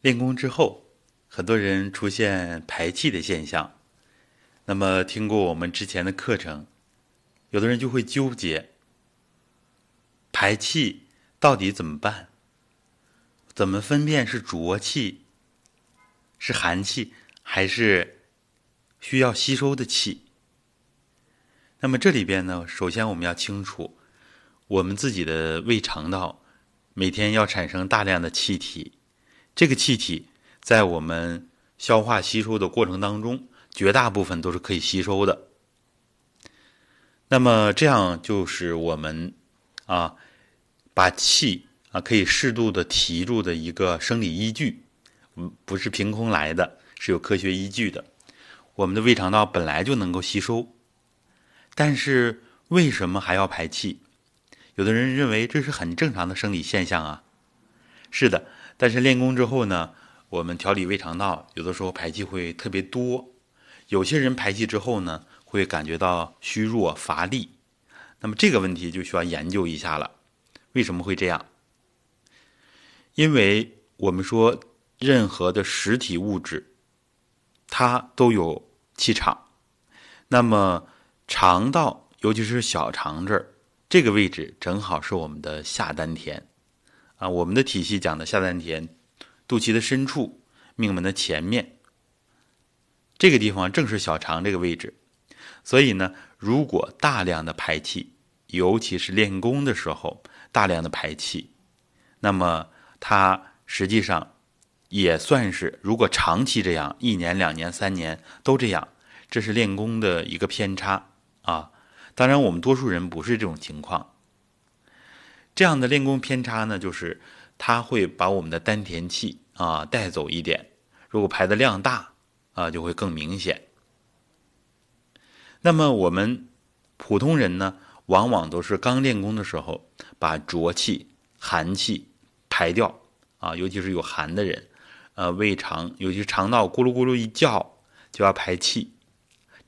练功之后，很多人出现排气的现象。那么，听过我们之前的课程，有的人就会纠结：排气到底怎么办？怎么分辨是浊气、是寒气，还是需要吸收的气？那么这里边呢，首先我们要清楚，我们自己的胃肠道每天要产生大量的气体。这个气体在我们消化吸收的过程当中，绝大部分都是可以吸收的。那么这样就是我们啊，把气啊可以适度的提住的一个生理依据，嗯，不是凭空来的，是有科学依据的。我们的胃肠道本来就能够吸收，但是为什么还要排气？有的人认为这是很正常的生理现象啊。是的。但是练功之后呢，我们调理胃肠道，有的时候排气会特别多。有些人排气之后呢，会感觉到虚弱乏力。那么这个问题就需要研究一下了。为什么会这样？因为我们说，任何的实体物质，它都有气场。那么肠道，尤其是小肠这儿，这个位置正好是我们的下丹田。啊，我们的体系讲的下丹田，肚脐的深处，命门的前面，这个地方正是小肠这个位置。所以呢，如果大量的排气，尤其是练功的时候大量的排气，那么它实际上也算是，如果长期这样，一年、两年、三年都这样，这是练功的一个偏差啊。当然，我们多数人不是这种情况。这样的练功偏差呢，就是它会把我们的丹田气啊带走一点。如果排的量大啊，就会更明显。那么我们普通人呢，往往都是刚练功的时候把浊气、寒气排掉啊，尤其是有寒的人，呃，胃肠尤其肠道咕噜咕噜一叫就要排气。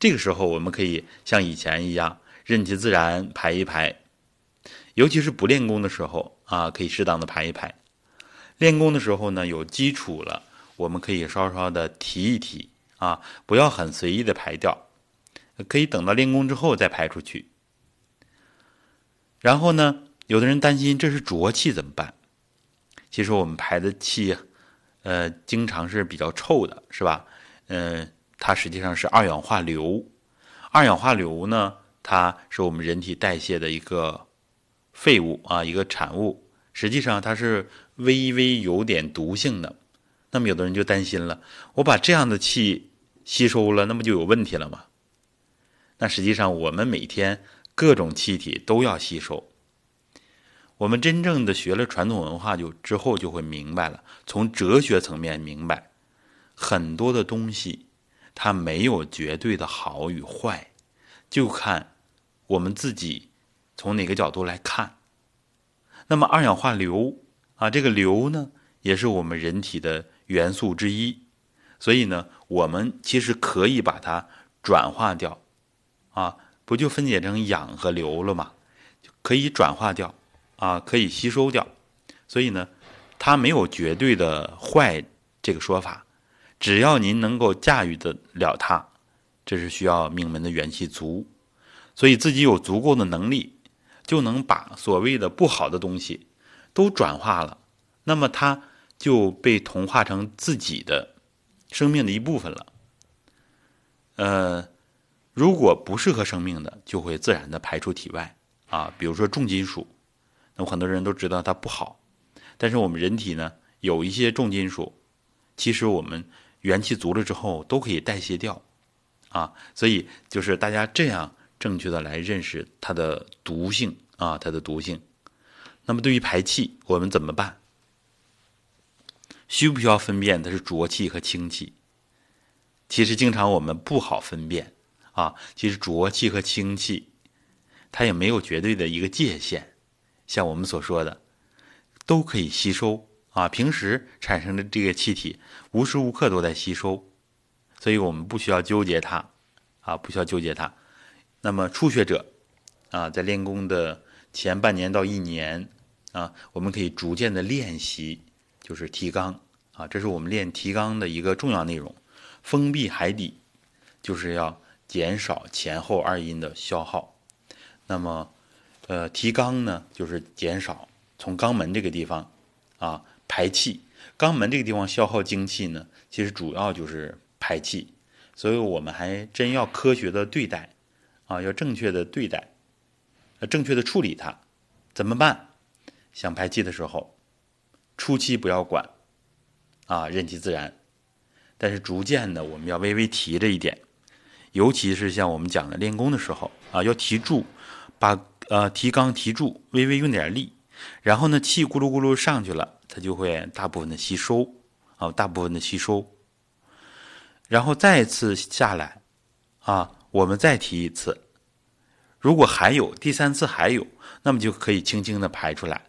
这个时候我们可以像以前一样，任其自然排一排。尤其是不练功的时候啊，可以适当的排一排；练功的时候呢，有基础了，我们可以稍稍的提一提啊，不要很随意的排掉，可以等到练功之后再排出去。然后呢，有的人担心这是浊气怎么办？其实我们排的气，呃，经常是比较臭的，是吧？嗯，它实际上是二氧化硫。二氧化硫呢，它是我们人体代谢的一个。废物啊，一个产物，实际上它是微微有点毒性的。那么有的人就担心了，我把这样的气吸收了，那不就有问题了吗？那实际上我们每天各种气体都要吸收。我们真正的学了传统文化就之后就会明白了，从哲学层面明白，很多的东西它没有绝对的好与坏，就看我们自己。从哪个角度来看？那么二氧化硫啊，这个硫呢，也是我们人体的元素之一，所以呢，我们其实可以把它转化掉，啊，不就分解成氧和硫了吗？可以转化掉，啊，可以吸收掉，所以呢，它没有绝对的坏这个说法，只要您能够驾驭得了它，这是需要命门的元气足，所以自己有足够的能力。就能把所谓的不好的东西都转化了，那么它就被同化成自己的生命的一部分了。呃，如果不适合生命的，就会自然的排出体外啊。比如说重金属，那么很多人都知道它不好，但是我们人体呢有一些重金属，其实我们元气足了之后都可以代谢掉啊。所以就是大家这样。正确的来认识它的毒性啊，它的毒性。那么对于排气，我们怎么办？需不需要分辨它是浊气和清气？其实经常我们不好分辨啊。其实浊气和清气，它也没有绝对的一个界限。像我们所说的，都可以吸收啊。平时产生的这个气体，无时无刻都在吸收，所以我们不需要纠结它啊，不需要纠结它。那么初学者，啊，在练功的前半年到一年，啊，我们可以逐渐的练习，就是提纲，啊，这是我们练提肛的一个重要内容。封闭海底就是要减少前后二阴的消耗。那么，呃，提肛呢，就是减少从肛门这个地方啊排气。肛门这个地方消耗精气呢，其实主要就是排气。所以我们还真要科学的对待啊，要正确的对待，要正确的处理它。怎么办？想排气的时候，初期不要管啊，任其自然。但是逐渐的，我们要微微提着一点，尤其是像我们讲的练功的时候啊，要提住，把呃提肛提住，微微用点力，然后呢气咕噜咕噜上去了，它就会大部分的吸收啊，大部分的吸收，然后再次下来啊，我们再提一次，如果还有第三次还有，那么就可以轻轻的排出来，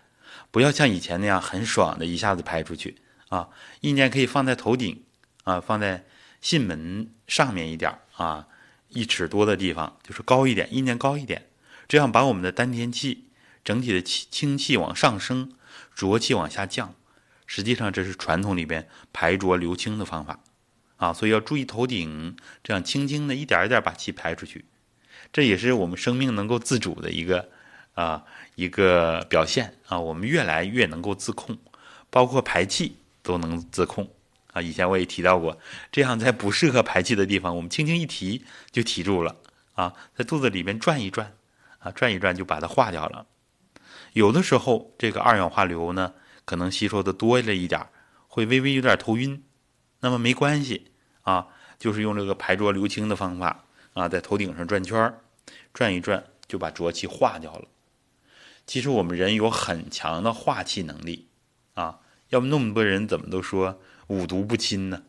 不要像以前那样很爽的一下子排出去啊，意念可以放在头顶。啊，放在囟门上面一点啊，一尺多的地方，就是高一点，意念高一点，这样把我们的丹田气整体的气清气往上升，浊气往下降。实际上这是传统里边排浊留清的方法啊，所以要注意头顶，这样轻轻的一点一点把气排出去，这也是我们生命能够自主的一个啊一个表现啊，我们越来越能够自控，包括排气都能自控。啊，以前我也提到过，这样在不适合排气的地方，我们轻轻一提就提住了啊，在肚子里面转一转，啊，转一转就把它化掉了。有的时候这个二氧化硫呢，可能吸收的多了一点会微微有点头晕，那么没关系啊，就是用这个排浊流清的方法啊，在头顶上转圈儿，转一转就把浊气化掉了。其实我们人有很强的化气能力啊，要不那么多人怎么都说。五毒不侵呢？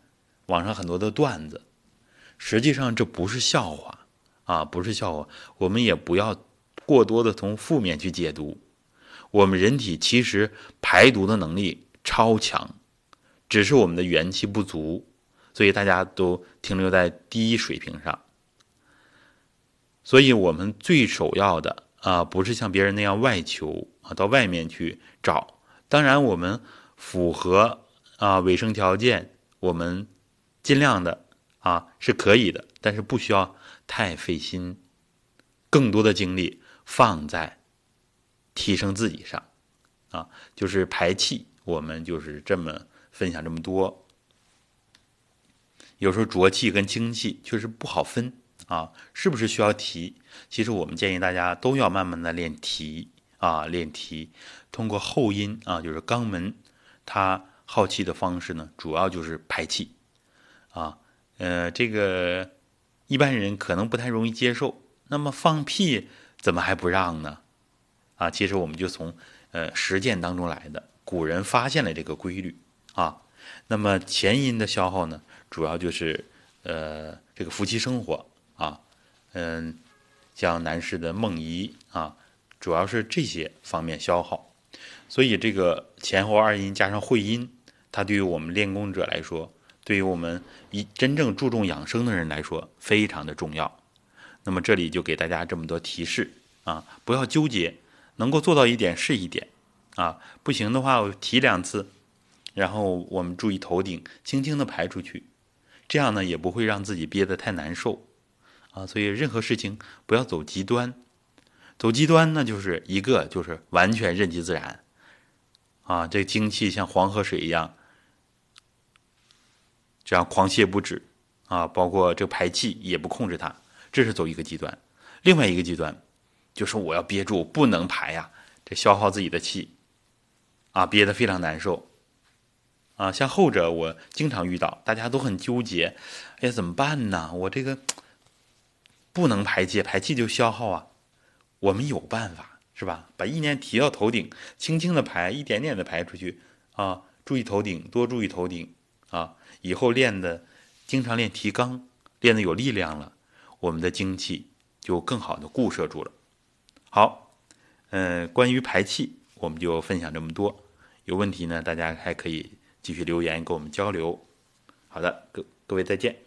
网上很多的段子，实际上这不是笑话啊，不是笑话。我们也不要过多的从负面去解读。我们人体其实排毒的能力超强，只是我们的元气不足，所以大家都停留在低水平上。所以我们最首要的啊，不是像别人那样外求啊，到外面去找。当然，我们符合。啊，卫生条件我们尽量的啊是可以的，但是不需要太费心，更多的精力放在提升自己上啊，就是排气，我们就是这么分享这么多。有时候浊气跟清气确实不好分啊，是不是需要提？其实我们建议大家都要慢慢的练提啊，练提，通过后阴啊，就是肛门，它。耗气的方式呢，主要就是排气，啊，呃，这个一般人可能不太容易接受。那么放屁怎么还不让呢？啊，其实我们就从呃实践当中来的。古人发现了这个规律啊。那么前阴的消耗呢，主要就是呃这个夫妻生活啊，嗯，像男士的梦遗啊，主要是这些方面消耗。所以这个前后二阴加上会阴，它对于我们练功者来说，对于我们一真正注重养生的人来说，非常的重要。那么这里就给大家这么多提示啊，不要纠结，能够做到一点是一点啊，不行的话我提两次，然后我们注意头顶，轻轻的排出去，这样呢也不会让自己憋得太难受啊。所以任何事情不要走极端，走极端呢就是一个就是完全任其自然。啊，这精气像黄河水一样，这样狂泻不止啊！包括这个排气也不控制它，这是走一个极端。另外一个极端，就是我要憋住，不能排呀，这消耗自己的气啊，憋得非常难受啊。像后者，我经常遇到，大家都很纠结，哎呀，怎么办呢？我这个不能排气，排气就消耗啊。我们有办法。是吧？把意念提到头顶，轻轻的排，一点点的排出去啊！注意头顶，多注意头顶啊！以后练的，经常练提肛，练的有力量了，我们的精气就更好的固摄住了。好，嗯，关于排气，我们就分享这么多。有问题呢，大家还可以继续留言跟我们交流。好的，各各位再见。